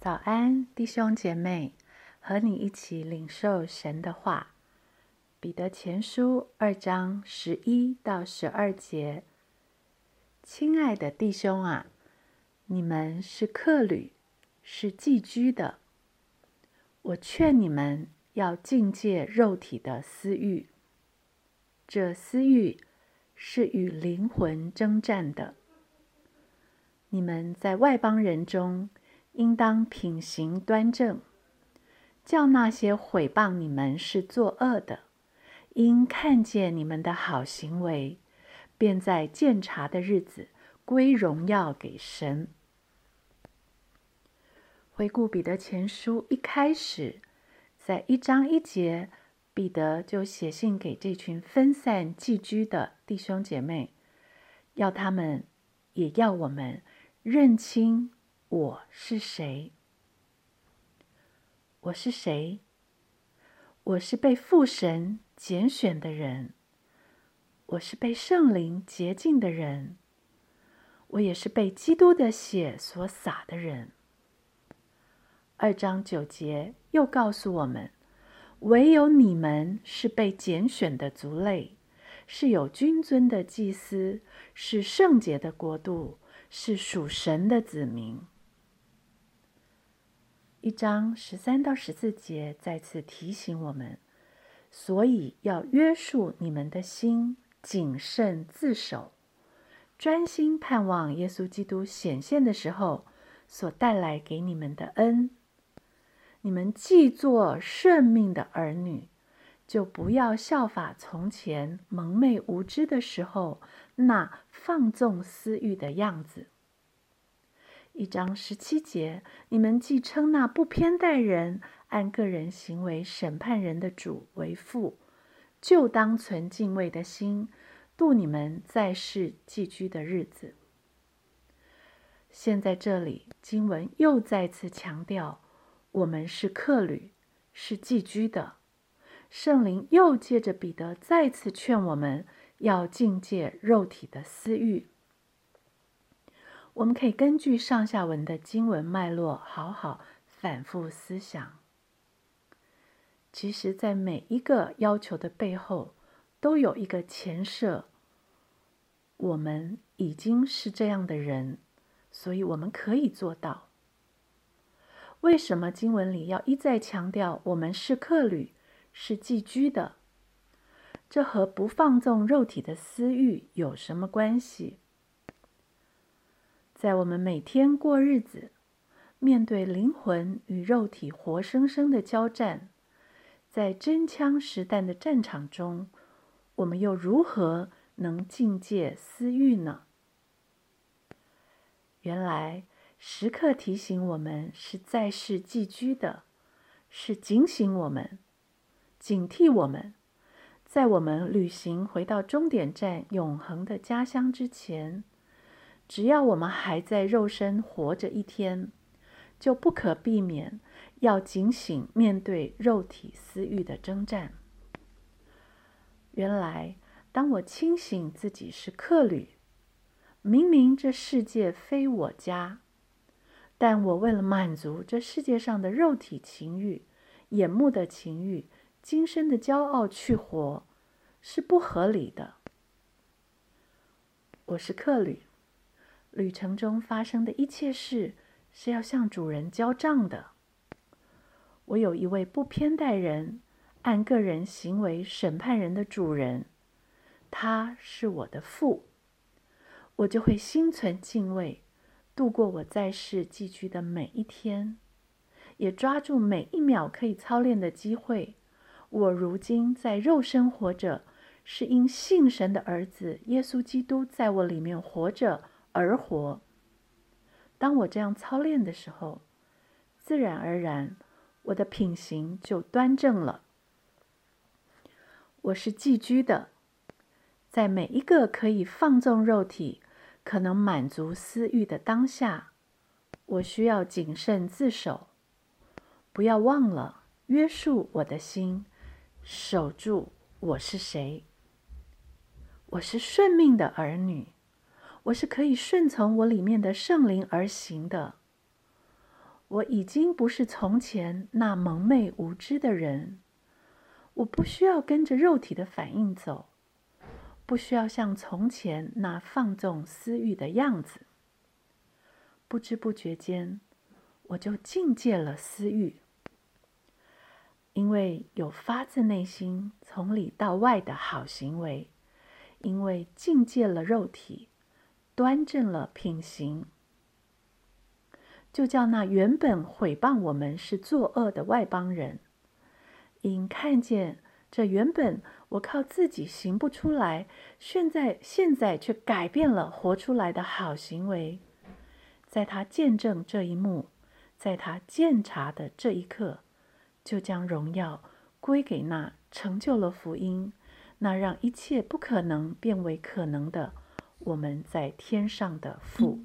早安，弟兄姐妹，和你一起领受神的话。彼得前书二章十一到十二节，亲爱的弟兄啊，你们是客旅，是寄居的。我劝你们要境戒肉体的私欲，这私欲是与灵魂征战的。你们在外邦人中。应当品行端正，叫那些毁谤你们是作恶的，因看见你们的好行为，便在鉴察的日子归荣耀给神。回顾彼得前书一开始，在一章一节，彼得就写信给这群分散寄居的弟兄姐妹，要他们，也要我们认清。我是谁？我是谁？我是被父神拣选的人，我是被圣灵洁净的人，我也是被基督的血所洒的人。二章九节又告诉我们：唯有你们是被拣选的族类，是有君尊的祭司，是圣洁的国度，是属神的子民。一章十三到十四节再次提醒我们，所以要约束你们的心，谨慎自守，专心盼望耶稣基督显现的时候所带来给你们的恩。你们既做顺命的儿女，就不要效法从前蒙昧无知的时候那放纵私欲的样子。一章十七节，你们既称那不偏待人、按个人行为审判人的主为父，就当存敬畏的心，度你们在世寄居的日子。现在这里经文又再次强调，我们是客旅，是寄居的。圣灵又借着彼得再次劝我们要境戒肉体的私欲。我们可以根据上下文的经文脉络，好好反复思想。其实，在每一个要求的背后，都有一个前设：我们已经是这样的人，所以我们可以做到。为什么经文里要一再强调我们是客旅，是寄居的？这和不放纵肉体的私欲有什么关系？在我们每天过日子，面对灵魂与肉体活生生的交战，在真枪实弹的战场中，我们又如何能境界私欲呢？原来，时刻提醒我们是在世寄居的，是警醒我们、警惕我们，在我们旅行回到终点站永恒的家乡之前。只要我们还在肉身活着一天，就不可避免要警醒面对肉体私欲的征战。原来，当我清醒自己是客旅，明明这世界非我家，但我为了满足这世界上的肉体情欲、眼目的情欲、今生的骄傲去活，是不合理的。我是客旅。旅程中发生的一切事是要向主人交账的。我有一位不偏待人、按个人行为审判人的主人，他是我的父，我就会心存敬畏，度过我在世寄居的每一天，也抓住每一秒可以操练的机会。我如今在肉身活着，是因信神的儿子耶稣基督在我里面活着。而活。当我这样操练的时候，自然而然，我的品行就端正了。我是寄居的，在每一个可以放纵肉体、可能满足私欲的当下，我需要谨慎自守，不要忘了约束我的心，守住我是谁。我是顺命的儿女。我是可以顺从我里面的圣灵而行的。我已经不是从前那蒙昧无知的人，我不需要跟着肉体的反应走，不需要像从前那放纵私欲的样子。不知不觉间，我就境界了私欲，因为有发自内心、从里到外的好行为，因为境界了肉体，端正了品行。就叫那原本毁谤我们是作恶的外邦人，因看见这原本我靠自己行不出来，现在现在却改变了活出来的好行为，在他见证这一幕，在他鉴察的这一刻，就将荣耀归给那成就了福音，那让一切不可能变为可能的我们在天上的父。